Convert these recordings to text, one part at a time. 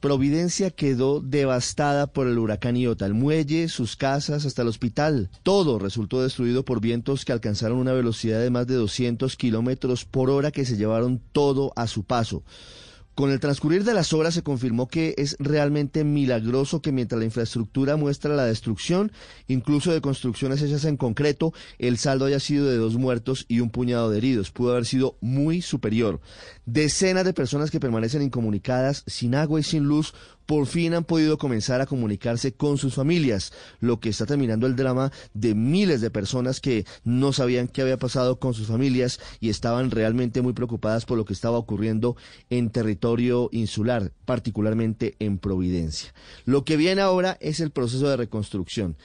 Providencia quedó devastada por el huracán Iota. El muelle, sus casas, hasta el hospital. Todo resultó destruido por vientos que alcanzaron una velocidad de más de 200 kilómetros por hora que se llevaron todo a su paso. Con el transcurrir de las horas se confirmó que es realmente milagroso que mientras la infraestructura muestra la destrucción, incluso de construcciones hechas en concreto, el saldo haya sido de dos muertos y un puñado de heridos. Pudo haber sido muy superior. Decenas de personas que permanecen incomunicadas, sin agua y sin luz, por fin han podido comenzar a comunicarse con sus familias, lo que está terminando el drama de miles de personas que no sabían qué había pasado con sus familias y estaban realmente muy preocupadas por lo que estaba ocurriendo en territorio insular, particularmente en Providencia. Lo que viene ahora es el proceso de reconstrucción.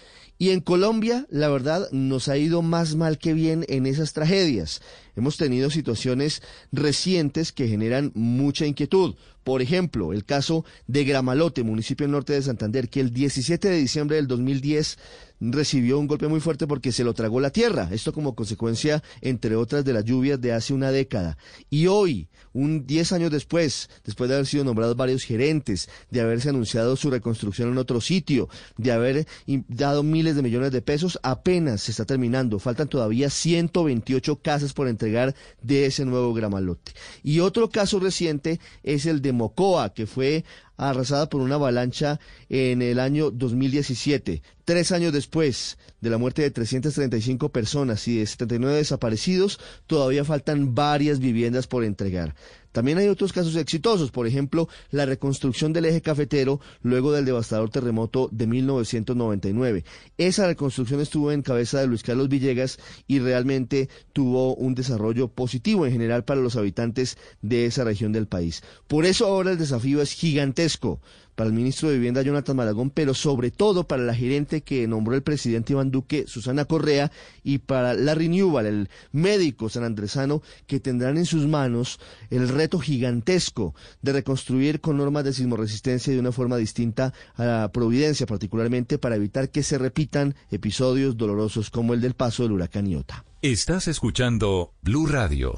Y en Colombia, la verdad, nos ha ido más mal que bien en esas tragedias. Hemos tenido situaciones recientes que generan mucha inquietud. Por ejemplo, el caso de Gramalote, municipio norte de Santander, que el 17 de diciembre del 2010 recibió un golpe muy fuerte porque se lo tragó la tierra. Esto como consecuencia, entre otras, de las lluvias de hace una década. Y hoy, un 10 años después, después de haber sido nombrados varios gerentes, de haberse anunciado su reconstrucción en otro sitio, de haber dado miles de millones de pesos, apenas se está terminando. Faltan todavía 128 casas por entregar de ese nuevo Gramalote. Y otro caso reciente es el de Mocoa, que fue arrasada por una avalancha en el año 2017. Tres años después de la muerte de 335 personas y de 79 desaparecidos, todavía faltan varias viviendas por entregar. También hay otros casos exitosos, por ejemplo, la reconstrucción del eje cafetero luego del devastador terremoto de 1999. Esa reconstrucción estuvo en cabeza de Luis Carlos Villegas y realmente tuvo un desarrollo positivo en general para los habitantes de esa región del país. Por eso ahora el desafío es gigantesco para el ministro de Vivienda Jonathan Malagón, pero sobre todo para la gerente que nombró el presidente Iván Duque, Susana Correa, y para la Renewal, el médico sanandresano, que tendrán en sus manos el reto gigantesco de reconstruir con normas de sismoresistencia de una forma distinta a la Providencia, particularmente para evitar que se repitan episodios dolorosos como el del paso del huracán Iota. Estás escuchando Blue Radio.